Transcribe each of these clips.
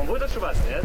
Он будет ошибаться, нет?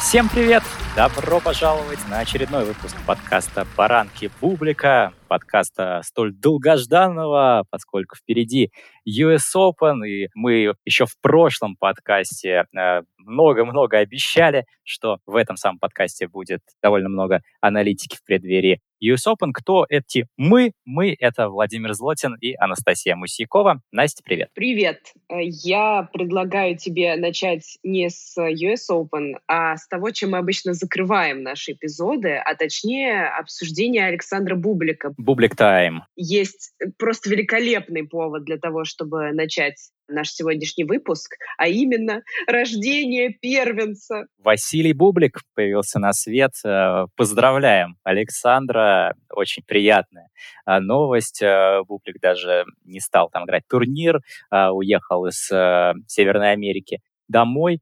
Всем привет! Добро пожаловать на очередной выпуск подкаста «Баранки Бублика», подкаста столь долгожданного, поскольку впереди US Open, и мы еще в прошлом подкасте э, много-много обещали, что в этом самом подкасте будет довольно много аналитики в преддверии US Open. Кто эти мы? Мы — это Владимир Злотин и Анастасия Мусякова. Настя, привет. Привет. Я предлагаю тебе начать не с US Open, а с того, чем мы обычно закрываем наши эпизоды, а точнее обсуждение Александра Бублика. Бублик тайм. Есть просто великолепный повод для того, чтобы начать наш сегодняшний выпуск, а именно рождение первенца. Василий Бублик появился на свет. Э, поздравляем Александра. Очень приятная э, новость. Э, Бублик даже не стал там играть турнир, уехал из Северной Америки домой,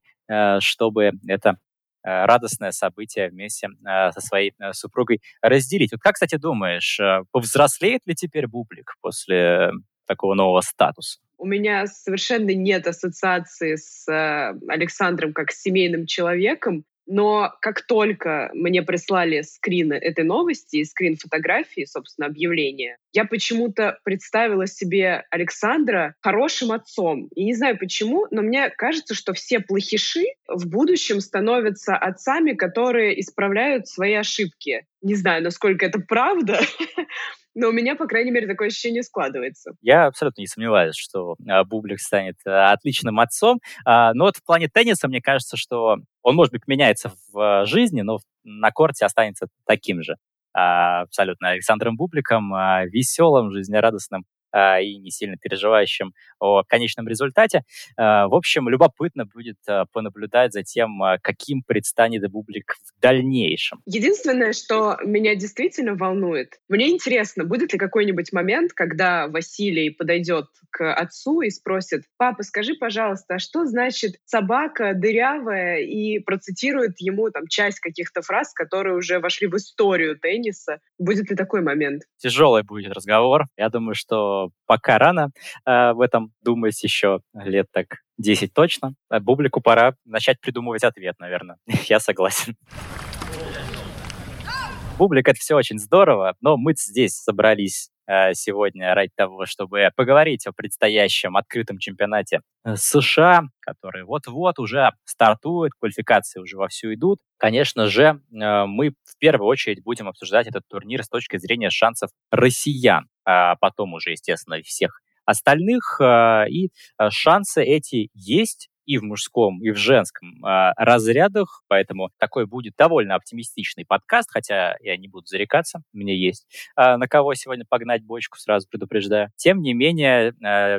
чтобы это радостное событие вместе со своей супругой разделить. Вот как, кстати, думаешь, повзрослеет ли теперь Бублик после такого нового статуса? У меня совершенно нет ассоциации с э, Александром как с семейным человеком, но как только мне прислали скрины этой новости скрин фотографии, собственно, объявления, я почему-то представила себе Александра хорошим отцом. И не знаю почему, но мне кажется, что все плохиши в будущем становятся отцами, которые исправляют свои ошибки. Не знаю, насколько это правда, но у меня, по крайней мере, такое ощущение складывается. Я абсолютно не сомневаюсь, что а, Бублик станет а, отличным отцом. А, но вот в плане тенниса, мне кажется, что он, может быть, меняется в жизни, но на корте останется таким же абсолютно Александром Бубликом, веселым, жизнерадостным и не сильно переживающим о конечном результате. А, в общем, любопытно будет а, понаблюдать за тем, каким предстанет Бублик в дальнейшем. Единственное, что меня действительно волнует, мне интересно, будет ли какой-нибудь момент, когда Василий подойдет к отцу и спросит, папа, скажи, пожалуйста, а что значит собака дырявая и процитирует ему там часть каких-то фраз, которые уже вошли в историю тенниса. Будет ли такой момент? Тяжелый будет разговор. Я думаю, что пока рано э, в этом думать, еще лет так 10 точно. А Бублику пора начать придумывать ответ, наверное. Я согласен. Бублик — это все очень здорово, но мы здесь собрались э, сегодня ради того, чтобы поговорить о предстоящем открытом чемпионате э, США, который вот-вот уже стартует, квалификации уже вовсю идут. Конечно же, э, мы в первую очередь будем обсуждать этот турнир с точки зрения шансов россиян а потом уже, естественно, всех остальных. А, и а, шансы эти есть и в мужском, и в женском разрядах, поэтому такой будет довольно оптимистичный подкаст, хотя я не буду зарекаться, мне есть на кого сегодня погнать бочку, сразу предупреждаю. Тем не менее,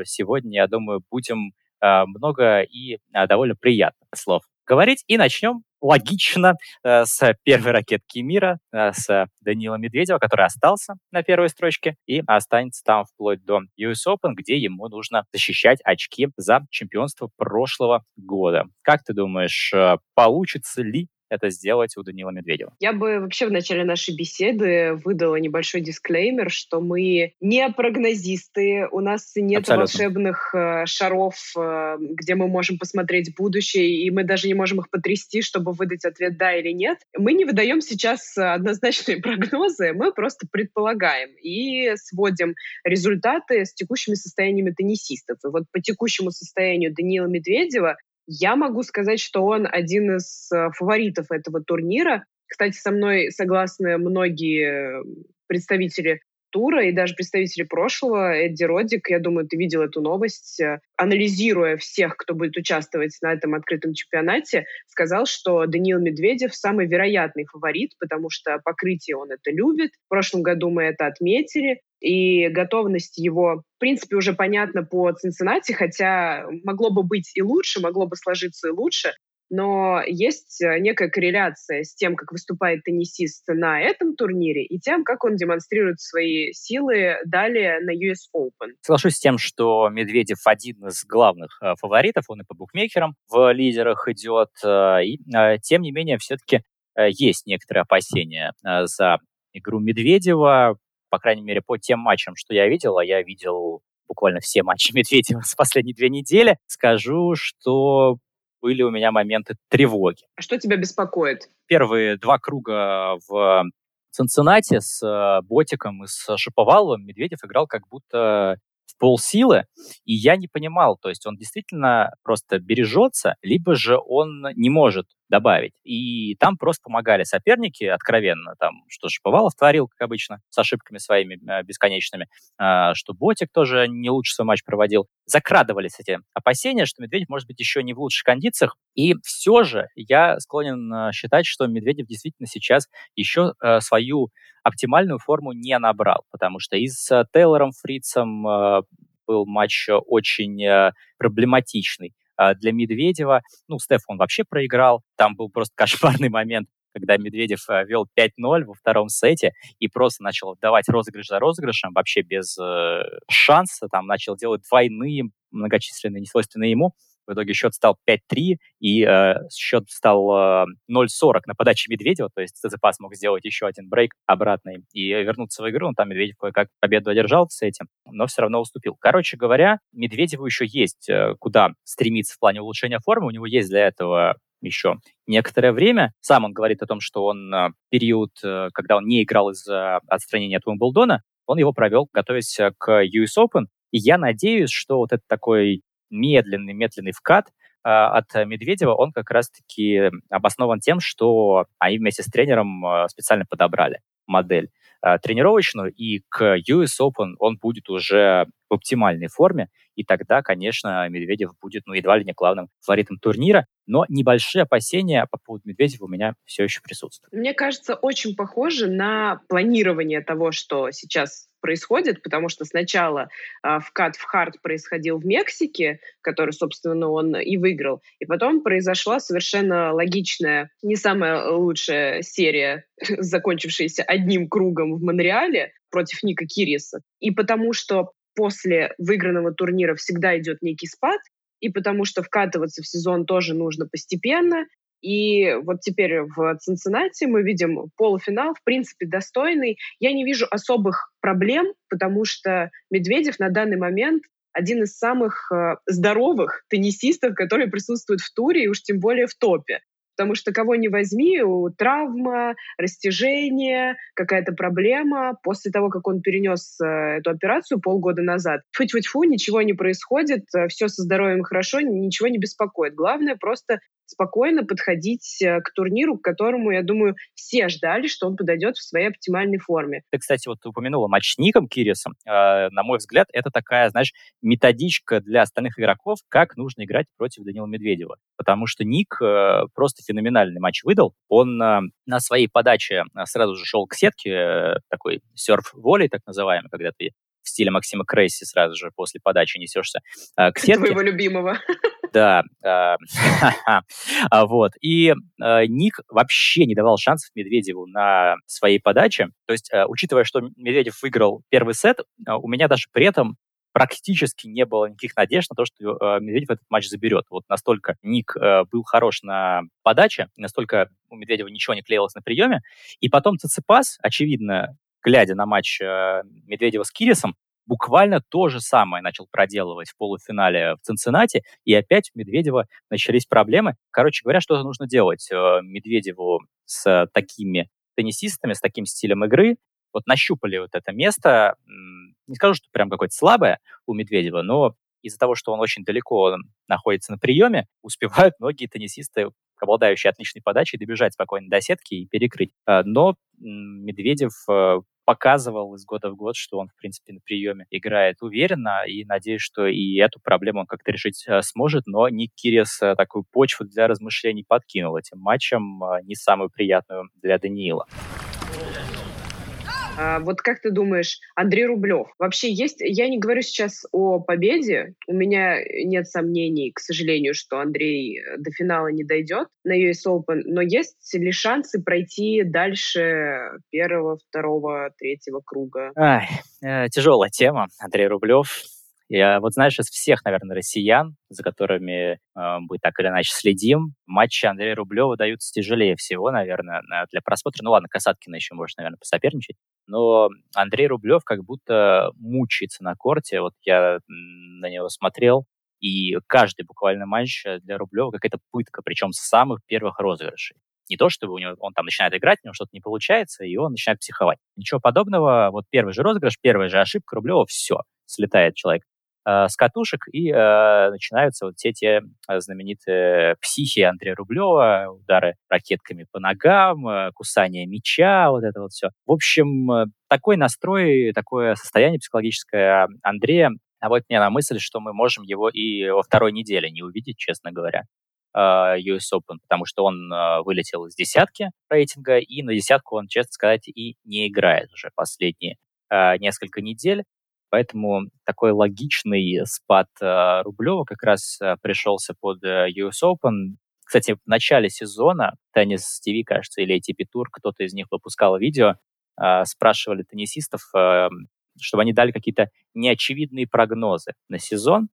сегодня, я думаю, будем много и довольно приятных слов говорить, и начнем логично э, с первой ракетки мира, э, с Данила Медведева, который остался на первой строчке и останется там вплоть до US Open, где ему нужно защищать очки за чемпионство прошлого года. Как ты думаешь, э, получится ли это сделать у Данила Медведева. Я бы вообще в начале нашей беседы выдала небольшой дисклеймер, что мы не прогнозисты, у нас нет Абсолютно. волшебных э, шаров, э, где мы можем посмотреть будущее, и мы даже не можем их потрясти, чтобы выдать ответ «да» или «нет». Мы не выдаем сейчас однозначные прогнозы, мы просто предполагаем и сводим результаты с текущими состояниями теннисистов. И вот по текущему состоянию Данила Медведева я могу сказать, что он один из э, фаворитов этого турнира. Кстати, со мной согласны многие представители тура и даже представители прошлого, Эдди Родик, я думаю, ты видел эту новость, э, анализируя всех, кто будет участвовать на этом открытом чемпионате, сказал, что Даниил Медведев самый вероятный фаворит, потому что покрытие он это любит. В прошлом году мы это отметили и готовность его, в принципе, уже понятна по Цинциннати, хотя могло бы быть и лучше, могло бы сложиться и лучше, но есть э, некая корреляция с тем, как выступает теннисист на этом турнире и тем, как он демонстрирует свои силы далее на US Open. Соглашусь с тем, что Медведев один из главных э, фаворитов, он и по букмекерам в лидерах идет, э, и тем не менее все-таки есть некоторые опасения за игру Медведева, по крайней мере, по тем матчам, что я видел, а я видел буквально все матчи Медведева с последние две недели, скажу, что были у меня моменты тревоги. А что тебя беспокоит? Первые два круга в Цинциннати с э, Ботиком и с Шиповаловым Медведев играл как будто в полсилы, и я не понимал, то есть он действительно просто бережется, либо же он не может добавить. И там просто помогали соперники откровенно, там, что Шиповалов творил, как обычно, с ошибками своими э, бесконечными, э, что Ботик тоже не лучше свой матч проводил. Закрадывались эти опасения, что Медведев может быть еще не в лучших кондициях. И все же я склонен э, считать, что Медведев действительно сейчас еще э, свою оптимальную форму не набрал, потому что и с Тейлором Фрицем был матч очень проблематичный. А для Медведева, ну, Стеф он вообще проиграл, там был просто кошмарный момент, когда Медведев э, вел 5-0 во втором сете и просто начал давать розыгрыш за розыгрышем, вообще без э, шанса, там начал делать двойные, многочисленные, несвойственные ему. В итоге счет стал 5-3, и э, счет стал э, 0-40 на подаче Медведева, то есть Циципас мог сделать еще один брейк обратный и вернуться в игру. Он там Медведев кое-как победу одержал с этим, но все равно уступил. Короче говоря, Медведеву еще есть э, куда стремиться в плане улучшения формы, у него есть для этого еще некоторое время. Сам он говорит о том, что он э, период, э, когда он не играл из-за отстранения от Уимблдона, он его провел, готовясь к US Open. И я надеюсь, что вот это такой медленный-медленный вкат а, от Медведева, он как раз-таки обоснован тем, что они вместе с тренером а, специально подобрали модель а, тренировочную, и к US Open он будет уже в оптимальной форме, и тогда, конечно, Медведев будет, ну, едва ли не главным фаворитом турнира, но небольшие опасения по поводу Медведева у меня все еще присутствуют. Мне кажется, очень похоже на планирование того, что сейчас происходит, потому что сначала э, вкат в хард происходил в Мексике, который, собственно, он и выиграл, и потом произошла совершенно логичная, не самая лучшая серия, закончившаяся одним кругом в Монреале против Ника Кириса. И потому что после выигранного турнира всегда идет некий спад, и потому что вкатываться в сезон тоже нужно постепенно, и вот теперь в Цинциннати мы видим полуфинал, в принципе, достойный. Я не вижу особых проблем, потому что Медведев на данный момент один из самых э, здоровых теннисистов, которые присутствуют в туре, и уж тем более в топе потому что кого не возьми, травма, растяжение, какая-то проблема. После того, как он перенес э, эту операцию полгода назад, фу-фу-фу, ничего не происходит, э, все со здоровьем хорошо, ничего не беспокоит. Главное просто спокойно подходить э, к турниру, к которому, я думаю, все ждали, что он подойдет в своей оптимальной форме. Ты, кстати, вот упомянула матч с Ником Кирисом. Э, на мой взгляд, это такая, знаешь, методичка для остальных игроков, как нужно играть против Данила Медведева. Потому что Ник э, просто феноменальный матч выдал. Он э, на своей подаче э, сразу же шел к сетке, э, такой серф-волей, так называемый, когда ты в стиле Максима Крейси сразу же после подачи несешься э, к сетке. Твоего любимого. Да. Э, а, вот. И э, Ник вообще не давал шансов Медведеву на своей подаче. То есть, учитывая, что Медведев выиграл первый сет, у меня даже при этом практически не было никаких надежд на то, что э, Медведев этот матч заберет. Вот настолько Ник э, был хорош на подаче, настолько у Медведева ничего не клеилось на приеме. И потом Циципас, очевидно, глядя на матч э, Медведева с Кирисом, буквально то же самое начал проделывать в полуфинале в Цинциннате, и опять у Медведева начались проблемы. Короче говоря, что нужно делать э, Медведеву с такими теннисистами, с таким стилем игры, вот нащупали вот это место, не скажу, что прям какое-то слабое у Медведева, но из-за того, что он очень далеко находится на приеме, успевают многие теннисисты, обладающие отличной подачей, добежать спокойно до сетки и перекрыть. Э, но Медведев э, показывал из года в год, что он, в принципе, на приеме играет уверенно, и надеюсь, что и эту проблему он как-то решить э, сможет, но Ник Кирис такую почву для размышлений подкинул этим матчем, не самую приятную для Даниила. А, вот как ты думаешь, Андрей Рублев, вообще есть, я не говорю сейчас о победе, у меня нет сомнений, к сожалению, что Андрей э, до финала не дойдет на US Open, но есть ли шансы пройти дальше первого, второго, третьего круга? Ай, э, тяжелая тема, Андрей Рублев. Я вот знаешь, из всех, наверное, россиян, за которыми э, мы так или иначе следим, матчи Андрея Рублева даются тяжелее всего, наверное, для просмотра. Ну ладно, Касаткина еще может, наверное, посоперничать но Андрей Рублев как будто мучается на корте. Вот я на него смотрел, и каждый буквально матч для Рублева какая-то пытка, причем с самых первых розыгрышей. Не то, чтобы у него, он там начинает играть, у него что-то не получается, и он начинает психовать. Ничего подобного. Вот первый же розыгрыш, первая же ошибка Рублева, все, слетает человек с катушек, и э, начинаются вот все те э, знаменитые психи Андрея Рублева, удары ракетками по ногам, э, кусание мяча, вот это вот все. В общем, э, такой настрой, такое состояние психологическое Андрея наводит меня на мысль, что мы можем его и во второй неделе не увидеть, честно говоря. US Open, потому что он вылетел из десятки рейтинга, и на десятку он, честно сказать, и не играет уже последние несколько недель. Поэтому такой логичный спад Рублева как раз пришелся под US Open. Кстати, в начале сезона Теннис ТВ, кажется, или ATP Tour, кто-то из них выпускал видео, спрашивали теннисистов, чтобы они дали какие-то неочевидные прогнозы на сезон.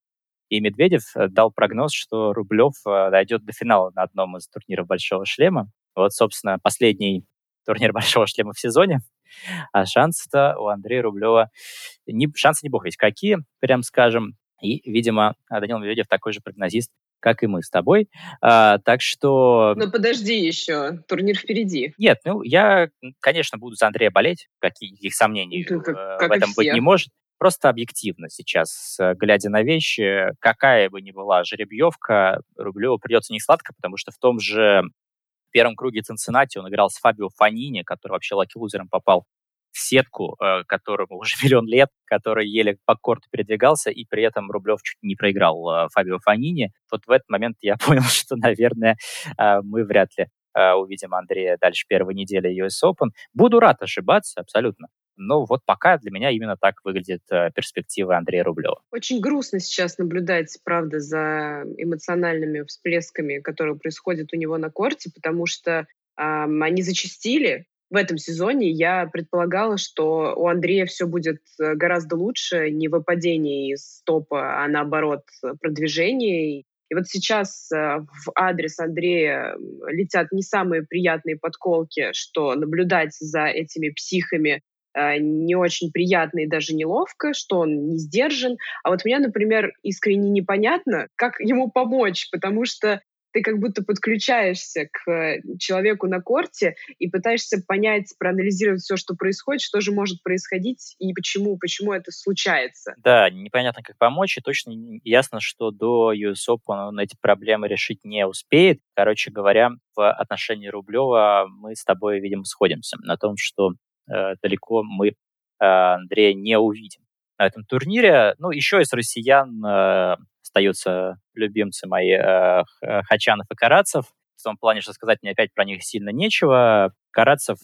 И Медведев э, дал прогноз, что Рублев э, дойдет до финала на одном из турниров «Большого шлема». Вот, собственно, последний турнир «Большого шлема» в сезоне. А шансы-то у Андрея Рублева... Не, шансы не бог ведь какие, прям скажем. И, видимо, Данил Медведев такой же прогнозист, как и мы с тобой. А, так что... Ну, подожди еще, турнир впереди. Нет, ну, я, конечно, буду за Андрея болеть, каких сомнений ну, как, как в этом быть не может. Просто объективно сейчас, глядя на вещи, какая бы ни была жеребьевка, Рублеву придется не сладко, потому что в том же первом круге Цинциннати он играл с Фабио Фанини, который вообще лаки-лузером попал в сетку, э, которому уже миллион лет, который еле по корту передвигался, и при этом Рублев чуть не проиграл э, Фабио Фанини. Вот в этот момент я понял, что, наверное, мы вряд ли увидим Андрея дальше первой недели US Open. Буду рад ошибаться, абсолютно. Но вот пока для меня именно так выглядит э, перспектива Андрея Рублева. Очень грустно сейчас наблюдать, правда, за эмоциональными всплесками, которые происходят у него на корте, потому что э, они зачастили. В этом сезоне я предполагала, что у Андрея все будет э, гораздо лучше, не выпадение из топа, а наоборот продвижение. И вот сейчас э, в адрес Андрея летят не самые приятные подколки, что наблюдать за этими психами Э, не очень приятно и даже неловко, что он не сдержан. А вот мне, например, искренне непонятно, как ему помочь, потому что ты как будто подключаешься к человеку на корте и пытаешься понять, проанализировать все, что происходит, что же может происходить и почему, почему это случается. Да, непонятно, как помочь, и точно ясно, что до US Open он эти проблемы решить не успеет. Короче говоря, в отношении Рублева мы с тобой, видимо, сходимся на том, что Э, далеко мы э, Андрея не увидим на этом турнире. Ну, еще из россиян э, остаются любимцы мои Хачанов и Карацев. В том плане, что сказать мне опять про них сильно нечего. Карацев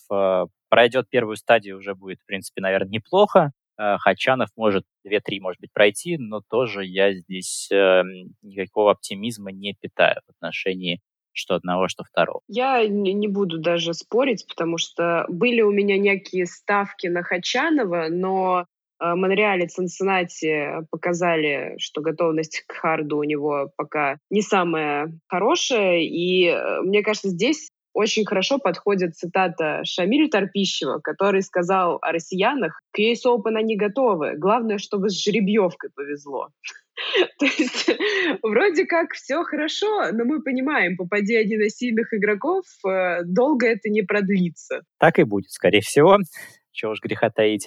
пройдет первую стадию, уже будет, в принципе, наверное, неплохо. Хачанов может 2-3, может быть, пройти, но тоже я здесь никакого оптимизма не питаю в отношении что одного, что второго. Я не, буду даже спорить, потому что были у меня некие ставки на Хачанова, но э, Монреаль и Цинциннати показали, что готовность к харду у него пока не самая хорошая. И э, мне кажется, здесь очень хорошо подходит цитата Шамиля Торпищева, который сказал о россиянах, к US Open они готовы, главное, чтобы с жеребьевкой повезло. То есть вроде как все хорошо, но мы понимаем, попади один из сильных игроков, э, долго это не продлится. Так и будет, скорее всего. Чего уж греха таить.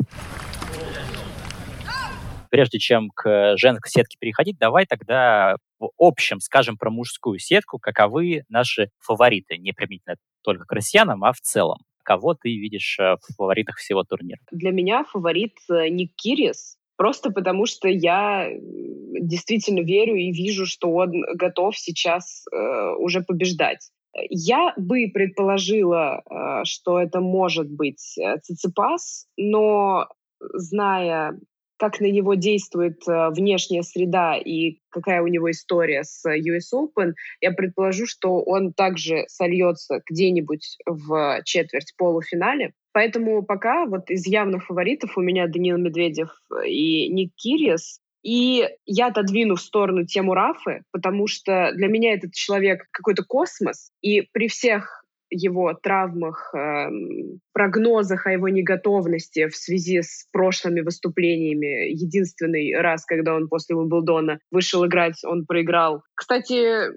Прежде чем к женской сетке переходить, давай тогда в общем скажем про мужскую сетку, каковы наши фавориты, не применительно только к россиянам, а в целом. Кого ты видишь э, в фаворитах всего турнира? Для меня фаворит э, Ник Кирис, Просто потому что я действительно верю и вижу, что он готов сейчас э, уже побеждать. Я бы предположила, э, что это может быть э, Циципас, но зная, как на него действует э, внешняя среда и какая у него история с US Open, я предположу, что он также сольется где-нибудь в четверть полуфинале. Поэтому пока вот из явных фаворитов у меня Данил Медведев и Ник Кириас. И я отодвину в сторону тему Рафы, потому что для меня этот человек какой-то космос. И при всех его травмах, э, прогнозах о его неготовности в связи с прошлыми выступлениями. Единственный раз, когда он после Уимблдона вышел играть, он проиграл. Кстати,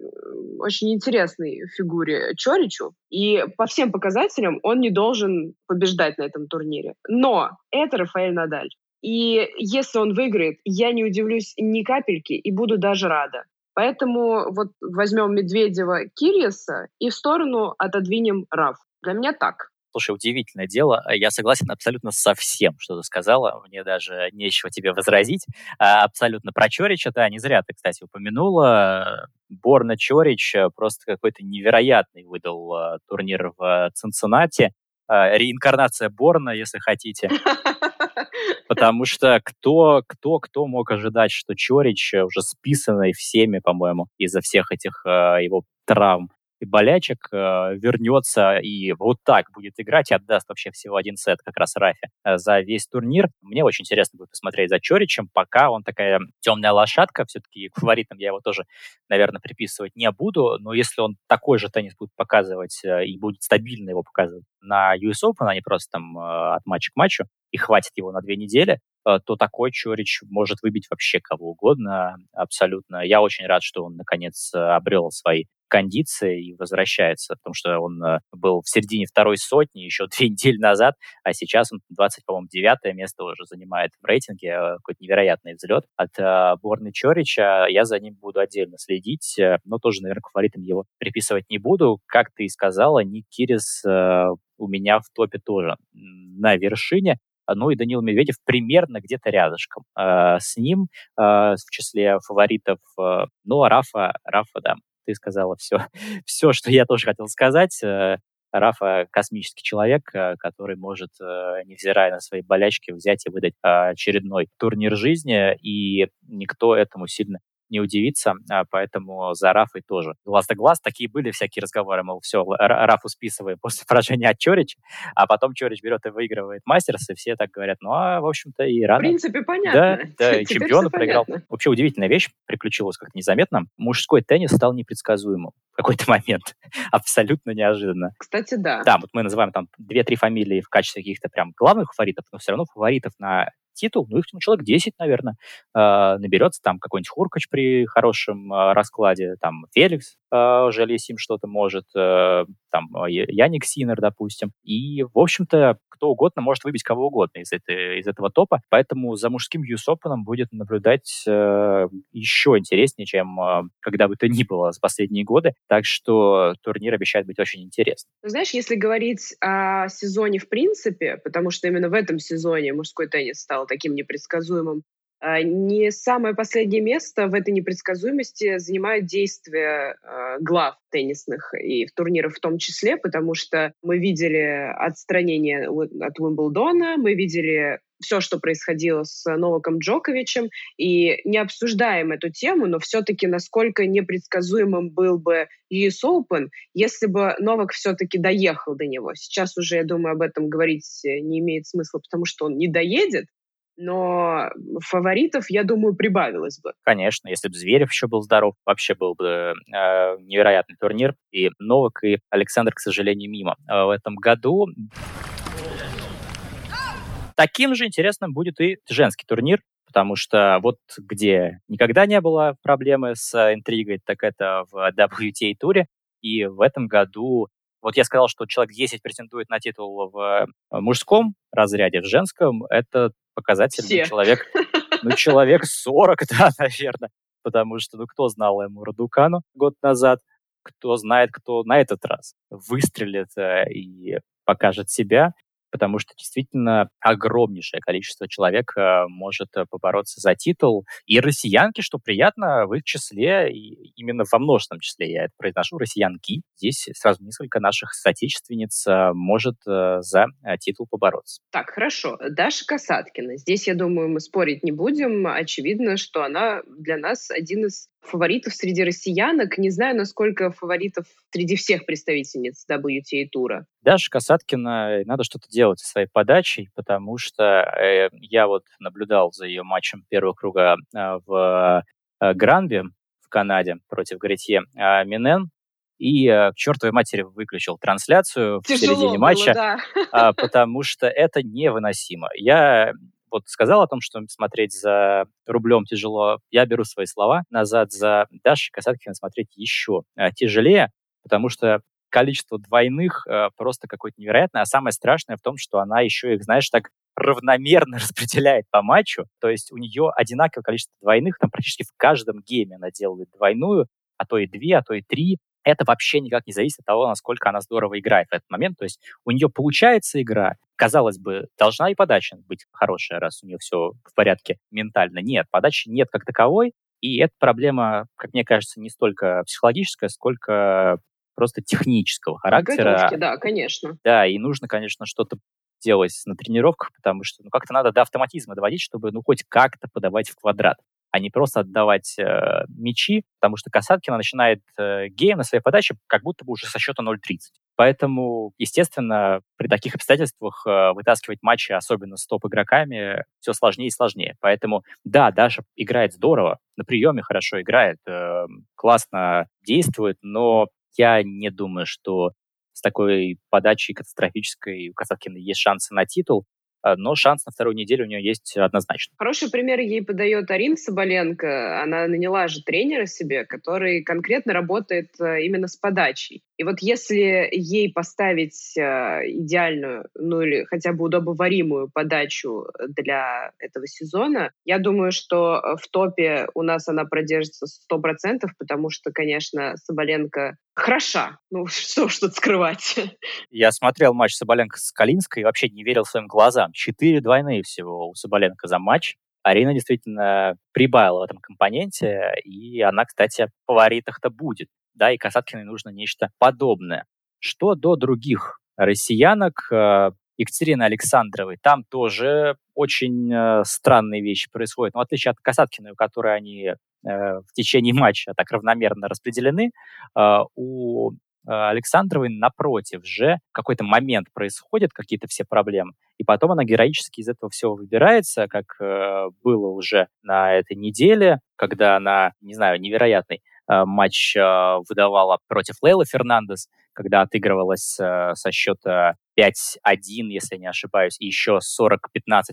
очень интересной фигуре Чоричу. И по всем показателям он не должен побеждать на этом турнире. Но это Рафаэль Надаль. И если он выиграет, я не удивлюсь ни капельки и буду даже рада. Поэтому вот возьмем Медведева, Кириеса и в сторону отодвинем Раф. Для меня так. Слушай, удивительное дело. Я согласен абсолютно со всем, что ты сказала. Мне даже нечего тебе возразить. А, абсолютно про Чорича, да, не зря ты, кстати, упомянула. Борна Чорич просто какой-то невероятный выдал а, турнир в Цинциннати. А, реинкарнация Борна, если хотите. Потому что кто, кто, кто мог ожидать, что Чорич, уже списанный всеми, по-моему, из-за всех этих э, его травм, и болячек э, вернется и вот так будет играть и отдаст вообще всего один сет как раз Рафе э, за весь турнир. Мне очень интересно будет посмотреть за Чоричем, пока он такая темная лошадка, все-таки к фаворитам я его тоже, наверное, приписывать не буду, но если он такой же теннис будет показывать э, и будет стабильно его показывать на US Open, а не просто там э, от матча к матчу, и хватит его на две недели, то такой Чорич может выбить вообще кого угодно абсолютно. Я очень рад, что он наконец э, обрел свои кондиции и возвращается, потому что он э, был в середине второй сотни еще две недели назад, а сейчас он 20, по-моему, девятое место уже занимает в рейтинге, э, какой-то невероятный взлет от э, Борны Чорича. Я за ним буду отдельно следить, но тоже, наверное, к фаворитам его приписывать не буду. Как ты и сказала, Ник Кирис у меня в топе тоже на вершине ну и Данил Медведев примерно где-то рядышком э, с ним э, в числе фаворитов. Э, ну, а Рафа, Рафа, да, ты сказала все, все, что я тоже хотел сказать. Э, Рафа космический человек, э, который может, э, невзирая на свои болячки, взять и выдать очередной турнир жизни, и никто этому сильно не удивиться, а, поэтому за Рафой тоже. Глаз да глаз, такие были всякие разговоры, мол, все, Рафу списываем после поражения от Чорича, а потом Чорич берет и выигрывает Мастерс, и все так говорят, ну, а, в общем-то, и рано. В принципе, понятно. Да, да, и чемпиону проиграл. Вообще удивительная вещь приключилась как-то незаметно. Мужской теннис стал непредсказуемым в какой-то момент. Абсолютно неожиданно. Кстати, да. Да, вот мы называем там две-три фамилии в качестве каких-то прям главных фаворитов, но все равно фаворитов на титул, ну, их ну, человек 10, наверное, э, наберется, там какой-нибудь Хуркач при хорошем э, раскладе, там Феликс э, Жалесим что-то может, э, там Яник Синер, допустим. И, в общем-то, кто угодно может выбить кого угодно из, этой, из этого топа, поэтому за мужским Open будет наблюдать э, еще интереснее, чем э, когда бы то ни было за последние годы, так что турнир обещает быть очень интересным. Знаешь, если говорить о сезоне в принципе, потому что именно в этом сезоне мужской теннис стал таким непредсказуемым. А, не самое последнее место в этой непредсказуемости занимают действия а, глав теннисных и в турнирах в том числе, потому что мы видели отстранение от Уимблдона, мы видели все, что происходило с Новаком Джоковичем, и не обсуждаем эту тему, но все-таки насколько непредсказуемым был бы US Open, если бы Новак все-таки доехал до него. Сейчас уже, я думаю, об этом говорить не имеет смысла, потому что он не доедет, но фаворитов, я думаю, прибавилось бы. Конечно, если бы Зверев еще был здоров, вообще был бы э, невероятный турнир. И Новак, и Александр, к сожалению, мимо. А в этом году таким же интересным будет и женский турнир, потому что вот где никогда не было проблемы с интригой, так это в WTA-туре, и в этом году вот я сказал, что человек 10 претендует на титул в мужском разряде, в женском это показатель ну, человек, ну, человек 40, да, наверное, потому что, ну, кто знал ему Радукану год назад, кто знает, кто на этот раз выстрелит э, и покажет себя потому что действительно огромнейшее количество человек э, может э, побороться за титул. И россиянки, что приятно, в их числе, и именно во множественном числе я это произношу, россиянки. Здесь сразу несколько наших соотечественниц э, может за титул побороться. Так, хорошо. Даша Касаткина. Здесь, я думаю, мы спорить не будем. Очевидно, что она для нас один из фаворитов среди россиянок. Не знаю, насколько фаворитов среди всех представительниц WTA-тура. Даша Касаткина, надо что-то делать со своей подачей, потому что э, я вот наблюдал за ее матчем первого круга э, в э, Гранби в Канаде против Гаретье. А Минен и к чертовой матери выключил трансляцию Тяжело в середине было, матча, да. а, потому что это невыносимо. Я вот сказал о том, что смотреть за рублем тяжело. Я беру свои слова назад за Дашей Касаткиной смотреть еще тяжелее, потому что количество двойных э, просто какое-то невероятное. А самое страшное в том, что она еще их, знаешь, так равномерно распределяет по матчу. То есть у нее одинаковое количество двойных, там практически в каждом гейме она делает двойную, а то и две, а то и три. Это вообще никак не зависит от того, насколько она здорово играет в этот момент. То есть у нее получается игра. Казалось бы, должна и подача быть хорошая, раз у нее все в порядке ментально. Нет, подачи нет как таковой. И эта проблема, как мне кажется, не столько психологическая, сколько просто технического характера. Готовки, да, конечно. Да, и нужно, конечно, что-то делать на тренировках, потому что ну, как-то надо до автоматизма доводить, чтобы ну хоть как-то подавать в квадрат, а не просто отдавать э, мячи, потому что Касаткина начинает э, гейм на своей подаче как будто бы уже со счета 0-30. Поэтому, естественно, при таких обстоятельствах э, вытаскивать матчи, особенно с топ-игроками, все сложнее и сложнее. Поэтому, да, Даша играет здорово, на приеме хорошо играет, э, классно действует, но я не думаю, что с такой подачей катастрофической у Касаткина есть шансы на титул. А, но шанс на вторую неделю у нее есть однозначно. Хороший пример ей подает Арина Соболенко. Она наняла же тренера себе, который конкретно работает э, именно с подачей. И вот если ей поставить э, идеальную, ну или хотя бы удобоваримую подачу для этого сезона, я думаю, что в топе у нас она продержится 100%, потому что, конечно, Соболенко хороша. Ну, что что скрывать. Я смотрел матч Соболенко с Калинской и вообще не верил своим глазам. Четыре двойные всего у Соболенко за матч. Арина действительно прибавила в этом компоненте, и она, кстати, в фаворитах-то будет. Да, и Касаткиной нужно нечто подобное. Что до других россиянок, э, Екатерины Александровой, там тоже очень э, странные вещи происходят. Но в отличие от Касаткиной, у которой они Э, в течение матча так равномерно распределены, у Александровой напротив же какой-то момент происходит, какие-то все проблемы, и потом она героически из этого всего выбирается, как было уже на этой неделе, когда она, не знаю, невероятный матч выдавала против Лейлы Фернандес, когда отыгрывалась со счета 5-1, если не ошибаюсь, и еще 40-15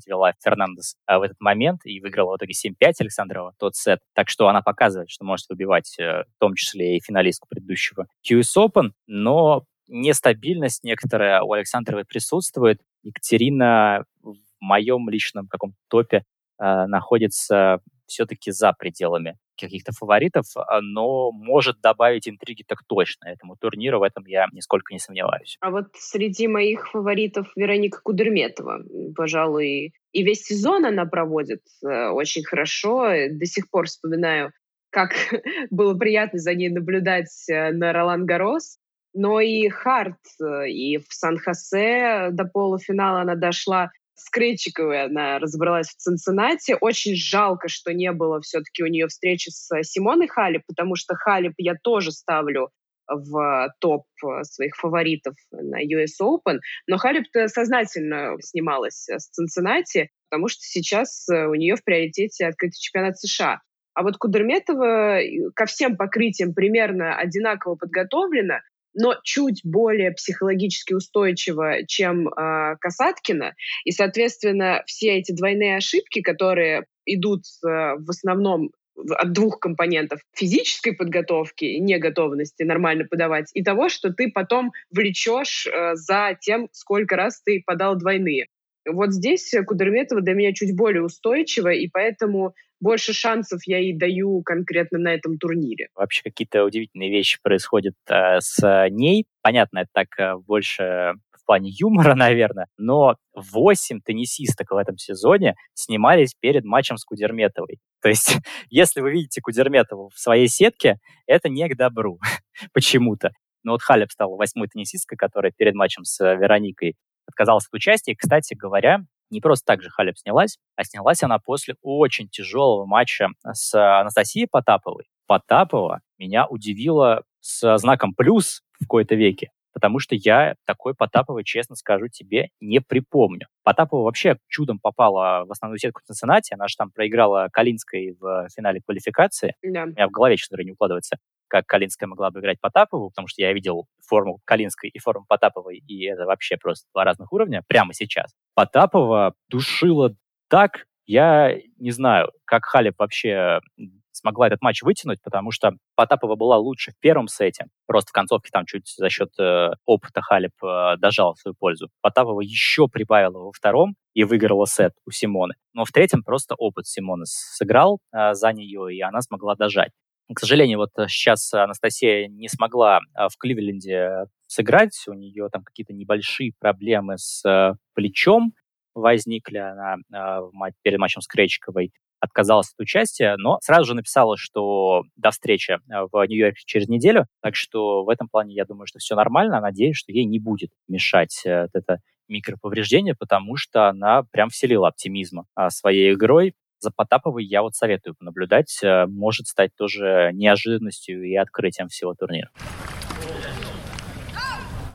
вела Фернандес в этот момент и выиграла в итоге 7-5 Александрова тот сет. Так что она показывает, что может выбивать э, в том числе и финалистку предыдущего US Open, но нестабильность некоторая у Александровой присутствует. Екатерина в моем личном каком-то топе э, находится все-таки за пределами каких-то фаворитов, а, но может добавить интриги так точно этому турниру, в этом я нисколько не сомневаюсь. А вот среди моих фаворитов Вероника Кудерметова, пожалуй, и весь сезон она проводит э, очень хорошо. До сих пор вспоминаю, как было приятно за ней наблюдать э, на Ролан Гарос. Но и Харт, э, и в Сан-Хосе до полуфинала она дошла с Крейчиковой она разобралась в Цинциннати. Очень жалко, что не было все-таки у нее встречи с Симоной Халип, потому что Халип я тоже ставлю в топ своих фаворитов на US Open, но Халип-то сознательно снималась с Цинциннати, потому что сейчас у нее в приоритете открытый чемпионат США. А вот Кудерметова ко всем покрытиям примерно одинаково подготовлена, но чуть более психологически устойчиво, чем э, Касаткина. И, соответственно, все эти двойные ошибки, которые идут э, в основном от двух компонентов физической подготовки и неготовности нормально подавать, и того, что ты потом влечешь э, за тем, сколько раз ты подал двойные. Вот здесь Кудерметова для меня чуть более устойчива, и поэтому больше шансов я ей даю конкретно на этом турнире. Вообще какие-то удивительные вещи происходят э, с ней. Понятно, это так э, больше в плане юмора, наверное, но восемь теннисисток в этом сезоне снимались перед матчем с Кудерметовой. То есть, если вы видите Кудерметову в своей сетке, это не к добру почему-то. Но вот Халеб стала восьмой теннисисткой, которая перед матчем с Вероникой отказалась от участия. кстати говоря, не просто так же Халеб снялась, а снялась она после очень тяжелого матча с Анастасией Потаповой. Потапова меня удивила с знаком плюс в кои-то веке, потому что я такой Потаповой, честно скажу тебе, не припомню. Потапова вообще чудом попала в основную сетку в Цинциннати, она же там проиграла Калинской в финале квалификации. Да. У меня в голове, говоря, не укладывается. Как Калинская могла бы играть Потапову, потому что я видел форму Калинской и форму Потаповой, и это вообще просто два разных уровня прямо сейчас. Потапова душила так, я не знаю, как Халеп вообще смогла этот матч вытянуть, потому что Потапова была лучше в первом сете. Просто в концовке там чуть за счет э, опыта Халеп э, дожал свою пользу. Потапова еще прибавила во втором и выиграла сет у Симоны. Но в третьем просто опыт Симоны сыграл э, за нее, и она смогла дожать. К сожалению, вот сейчас Анастасия не смогла э, в Кливленде сыграть. У нее там какие-то небольшие проблемы с э, плечом возникли. Она э, перед матчем с Кречковой отказалась от участия, но сразу же написала, что до встречи э, в Нью-Йорке через неделю. Так что в этом плане я думаю, что все нормально. Надеюсь, что ей не будет мешать э, это микроповреждение, потому что она прям вселила оптимизма а, своей игрой. За Потаповой я вот советую понаблюдать. Э, может стать тоже неожиданностью и открытием всего турнира.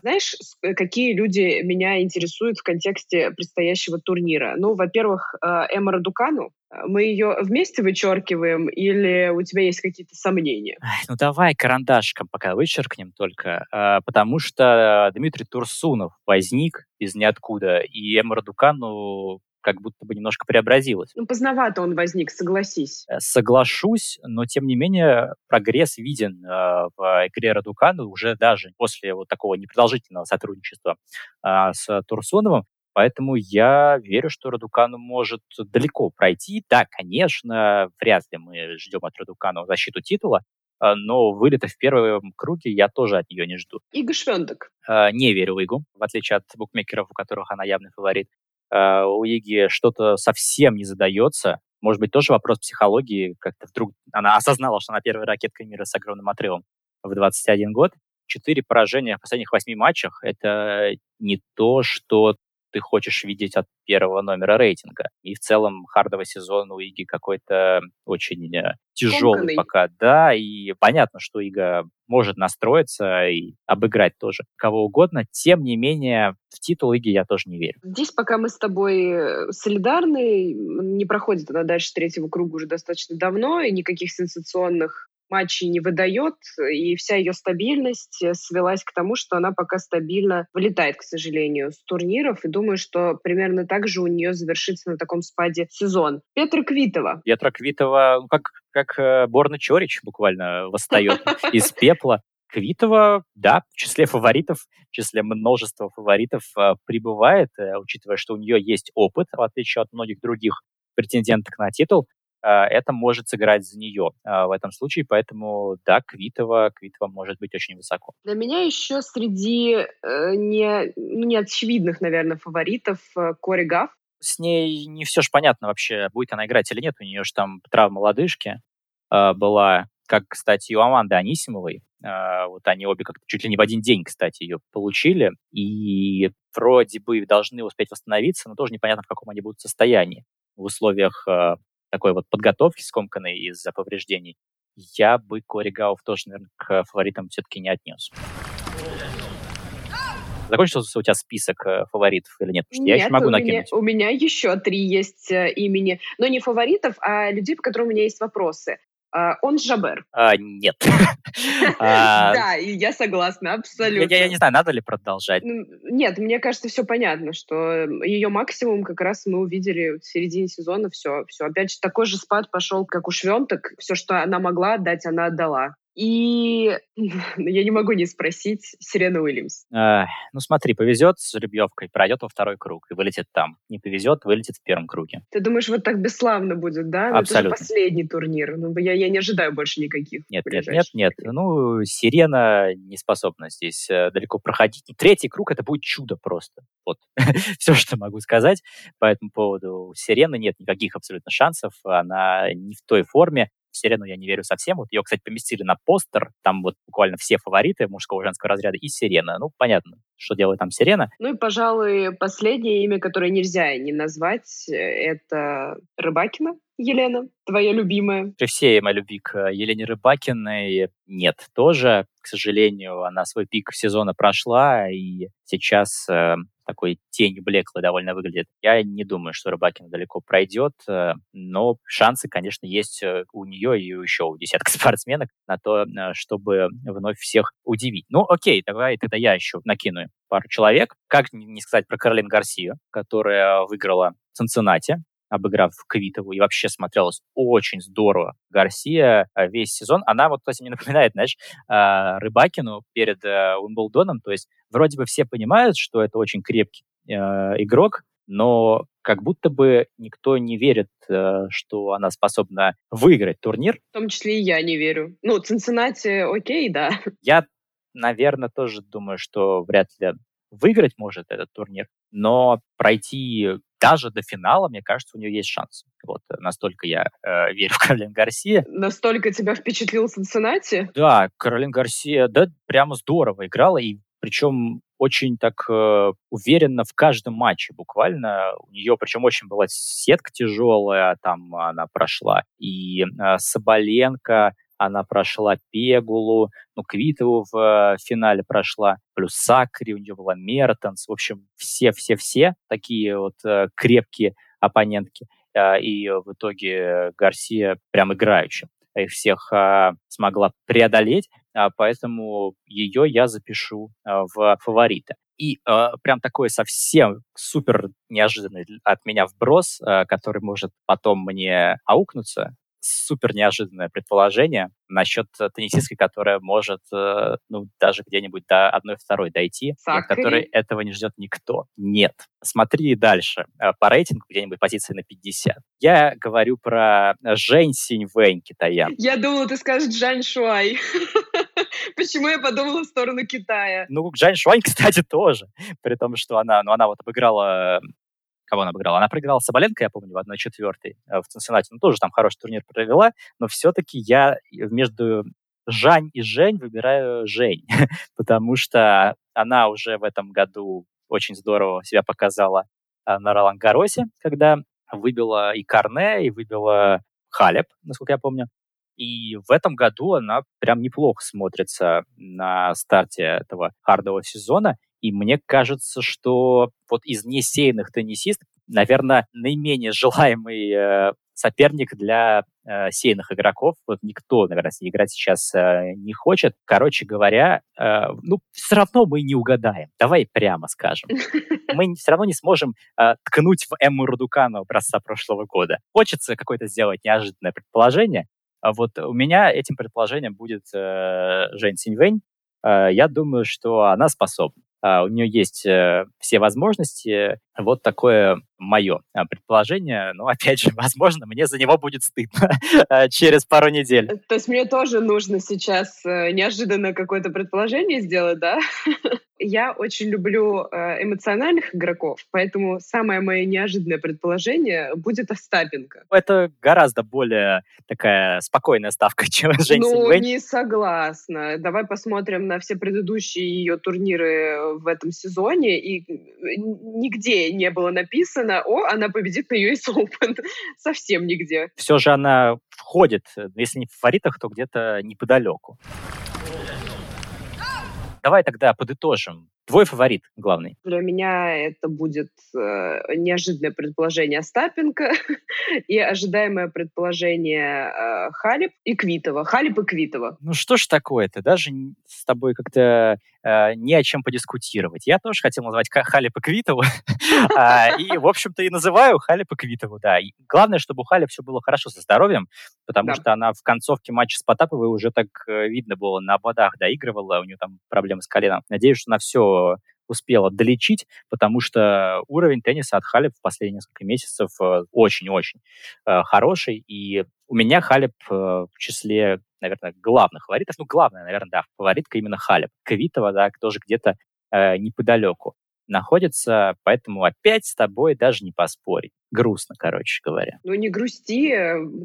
Знаешь, э, какие люди меня интересуют в контексте предстоящего турнира? Ну, во-первых, э, Эмма Радукану. Мы ее вместе вычеркиваем или у тебя есть какие-то сомнения? Ну, давай карандашком пока вычеркнем только, потому что Дмитрий Турсунов возник из ниоткуда, и Эмма Радукану как будто бы немножко преобразилась. Ну, поздновато он возник, согласись. Э, соглашусь, но тем не менее прогресс виден э, в игре Радукану уже даже после вот такого непродолжительного сотрудничества э, с Турсуновым. Поэтому я верю, что Радукану может далеко пройти. Да, конечно, вряд ли мы ждем от Радукану защиту титула, э, но вылета в первом круге я тоже от нее не жду. Ига Швендек. Э, не верю в Игу, в отличие от букмекеров, у которых она явный фаворит. Э, у Иги что-то совсем не задается. Может быть, тоже вопрос психологии. Как-то вдруг она осознала, что она первая ракетка мира с огромным отрывом в 21 год. Четыре поражения в последних восьми матчах — это не то, что ты хочешь видеть от первого номера рейтинга. И в целом хардовый сезон у Иги какой-то очень э, тяжелый Комканный. пока. Да, и понятно, что Ига может настроиться и обыграть тоже кого угодно. Тем не менее, в титул Иги я тоже не верю. Здесь пока мы с тобой э, солидарны, не проходит она дальше третьего круга уже достаточно давно, и никаких сенсационных матчей не выдает, и вся ее стабильность э, свелась к тому, что она пока стабильно вылетает, к сожалению, с турниров, и думаю, что примерно так же у нее завершится на таком спаде сезон. Петра Квитова. Петра Квитова, ну, как, как э, Борна Чорич буквально восстает из пепла. Квитова, да, в числе фаворитов, в числе множества фаворитов э, прибывает, учитывая, что у нее есть опыт, в отличие от многих других претенденток на титул. А, это может сыграть за нее а, в этом случае, поэтому да, Квитова, Квитова может быть очень высоко. Для меня еще среди э, не, ну, не очевидных, наверное, фаворитов э, Кори Гаф. С ней не все же понятно вообще, будет она играть или нет. У нее же там травма лодыжки э, была, как, кстати, у Аманды Анисимовой. Вот они обе как-то чуть ли не в один день, кстати, ее получили. И вроде бы должны успеть восстановиться, но тоже непонятно, в каком они будут состоянии в условиях такой вот подготовки скомканной из-за повреждений, я бы Кори Гауф тоже, наверное, к фаворитам все-таки не отнес. Закончился у тебя список э, фаворитов или нет? Потому нет, я еще могу у накинуть. Меня, у меня еще три есть э, имени. Но не фаворитов, а людей, по которым у меня есть вопросы. Uh, он Жабер. Uh, нет. А, да, я согласна, абсолютно. Я не знаю, надо ли продолжать. Нет, мне кажется, все понятно, что ее максимум как раз мы увидели в середине сезона, все. все. Опять же, такой же спад пошел, как у Швенток. Все, что она могла отдать, она отдала. И я не могу не спросить Сирена Уильямс. Э, ну смотри, повезет с жеребьевкой, пройдет во второй круг и вылетит там. Не повезет, вылетит в первом круге. Ты думаешь, вот так бесславно будет, да? Абсолютно. Ну, это же последний турнир. Ну, я, я не ожидаю больше никаких. Нет, нет, нет, нет. Ну, Сирена не способна здесь э, далеко проходить. Третий круг — это будет чудо просто. Вот все, что могу сказать по этому поводу. У Сирены нет никаких абсолютно шансов. Она не в той форме. Сирену я не верю совсем. Вот ее, кстати, поместили на постер. Там вот буквально все фавориты мужского и женского разряда и Сирена. Ну, понятно, что делает там Сирена. Ну и, пожалуй, последнее имя, которое нельзя не назвать, это Рыбакина. Елена, твоя любимая? При всей моей любви к Елене Рыбакиной нет тоже. К сожалению, она свой пик сезона прошла, и сейчас э, такой тень блеклой довольно выглядит. Я не думаю, что Рыбакин далеко пройдет, э, но шансы, конечно, есть э, у нее и еще у десятка спортсменок на то, э, чтобы вновь всех удивить. Ну, окей, давай тогда я еще накину пару человек. Как не сказать про Каролин Гарсию, которая выиграла в Цинциннати обыграв Квитову, и вообще смотрелось очень здорово. Гарсия весь сезон, она вот, кстати, мне напоминает, знаешь, Рыбакину перед Уимблдоном, то есть вроде бы все понимают, что это очень крепкий э, игрок, но как будто бы никто не верит, э, что она способна выиграть турнир. В том числе и я не верю. Ну, Цинциннати, окей, да. Я, наверное, тоже думаю, что вряд ли выиграть может этот турнир, но пройти даже до финала, мне кажется, у нее есть шанс. Вот настолько я э, верю в Каролин Гарсия. Настолько тебя впечатлил Цинциннати? Да, Каролин Гарсия, да, прямо здорово играла, и причем очень так э, уверенно в каждом матче буквально. У нее, причем очень была сетка тяжелая, там она прошла. И э, Соболенко, она прошла Пегулу, ну, Квитову в э, финале прошла, плюс Сакри, у нее была Мертенс. В общем, все-все-все такие вот э, крепкие оппонентки. Э, и в итоге Гарсия прям играющим их всех э, смогла преодолеть. А, поэтому ее я запишу а, в фавориты. И э, прям такой совсем супер неожиданный от меня вброс, э, который может потом мне аукнуться, супер неожиданное предположение насчет э, теннисистки, которая может, э, ну, даже где-нибудь до одной-второй дойти, от которой этого не ждет никто. Нет. Смотри дальше. Э, по рейтингу где-нибудь позиции на 50. Я говорю про Жень Синьвэнь, китаян. Я думала, ты скажешь Джань Шуай. Почему я подумала в сторону Китая? Ну, Джань Шуань, кстати, тоже. При том, что она, ну, она вот обыграла кого она обыграла? Она проиграла Соболенко, я помню, в 1-4 э, в Цинциннати. Ну, тоже там хороший турнир провела, но все-таки я между Жань и Жень выбираю Жень, потому что она уже в этом году очень здорово себя показала э, на Ролан Гаросе, когда выбила и Карне, и выбила Халеп, насколько я помню. И в этом году она прям неплохо смотрится на старте этого хардового сезона. И мне кажется, что вот из несеянных теннисистов, наверное, наименее желаемый э, соперник для э, сейных игроков. Вот никто, наверное, с ней играть сейчас э, не хочет. Короче говоря, э, ну, все равно мы не угадаем. Давай прямо скажем. Мы все равно не сможем э, ткнуть в Эмму Рудукану образца прошлого года. Хочется какое-то сделать неожиданное предположение. А вот у меня этим предположением будет э, Жень Синьвэнь. Э, я думаю, что она способна. Uh, у нее есть uh, все возможности. Вот такое мое uh, предположение. Но, опять же, возможно, мне за него будет стыдно через пару недель. То есть мне тоже нужно сейчас э, неожиданно какое-то предположение сделать, да? Я очень люблю э, эмоциональных игроков, поэтому самое мое неожиданное предположение будет Остапенко. Это гораздо более такая спокойная ставка, чем Жень Ну, Синьвэнь. не согласна. Давай посмотрим на все предыдущие ее турниры в этом сезоне, и нигде не было написано, о, она победит на US Open. Совсем нигде. Все же она входит, если не в фаворитах, то где-то неподалеку. Давай тогда подытожим. Твой фаворит главный? Для меня это будет э, неожиданное предположение Остапенко и ожидаемое предположение э, Халип и Квитова. Халип и Квитова. Ну что ж такое-то? Даже с тобой как-то э, не о чем подискутировать. Я тоже хотел назвать Халип и Квитову. А, и, в общем-то, и называю Халип и Квитову, да. главное, чтобы у Халип все было хорошо со здоровьем, потому что она в концовке матча с Потаповой уже так э, видно было, на ободах доигрывала, у нее там проблемы с коленом. Надеюсь, что она все успела долечить, потому что уровень тенниса от Халеб в последние несколько месяцев э, очень-очень э, хороший. И у меня Халеб в числе, наверное, главных фаворитов. Ну, главная, наверное, да, фаворитка именно Халеб. Квитова, да, тоже где-то э, неподалеку находится, поэтому опять с тобой даже не поспорить. Грустно, короче говоря. Ну, не грусти.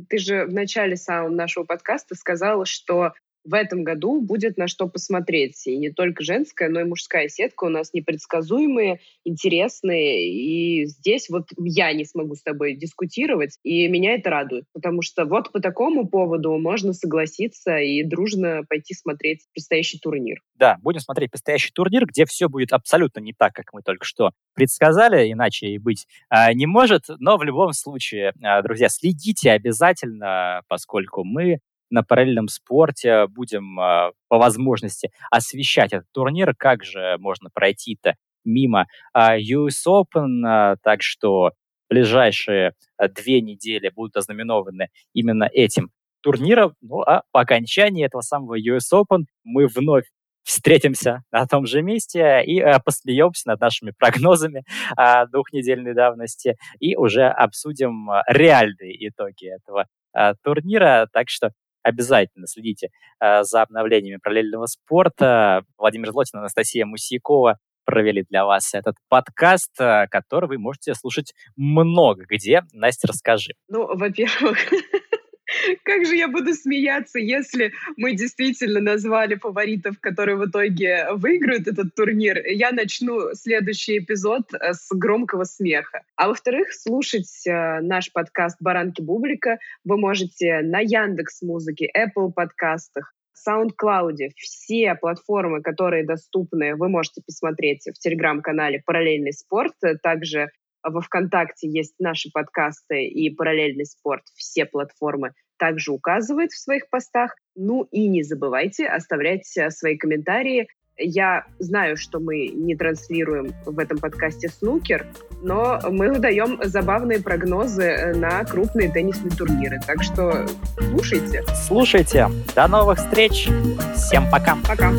Ты же в начале самого нашего подкаста сказала, что в этом году будет на что посмотреть. И не только женская, но и мужская сетка у нас непредсказуемые, интересные. И здесь вот я не смогу с тобой дискутировать, и меня это радует. Потому что вот по такому поводу можно согласиться и дружно пойти смотреть предстоящий турнир. Да, будем смотреть предстоящий турнир, где все будет абсолютно не так, как мы только что предсказали, иначе и быть а, не может. Но в любом случае, а, друзья, следите обязательно, поскольку мы на параллельном спорте будем а, по возможности освещать этот турнир. Как же можно пройти-то мимо а, US Open? А, так что ближайшие две недели будут ознаменованы именно этим турниром. Ну а по окончании этого самого US Open мы вновь встретимся на том же месте и э, посмеемся над нашими прогнозами э, двухнедельной давности и уже обсудим реальные итоги этого э, турнира. Так что обязательно следите э, за обновлениями параллельного спорта. Владимир Злотин, Анастасия Мусякова провели для вас этот подкаст, э, который вы можете слушать много где. Настя, расскажи. Ну, во-первых, Как же я буду смеяться, если мы действительно назвали фаворитов, которые в итоге выиграют этот турнир. Я начну следующий эпизод э, с громкого смеха. А во-вторых, слушать э, наш подкаст «Баранки Бублика» вы можете на Яндекс Музыке, Apple подкастах, SoundCloud, все платформы, которые доступны, вы можете посмотреть в телеграм-канале «Параллельный спорт». Также во ВКонтакте есть наши подкасты и параллельный спорт, все платформы также указывает в своих постах. Ну и не забывайте оставлять э, свои комментарии. Я знаю, что мы не транслируем в этом подкасте снукер, но мы выдаем забавные прогнозы э, на крупные теннисные турниры. Так что слушайте. Слушайте. До новых встреч. Всем пока. Пока.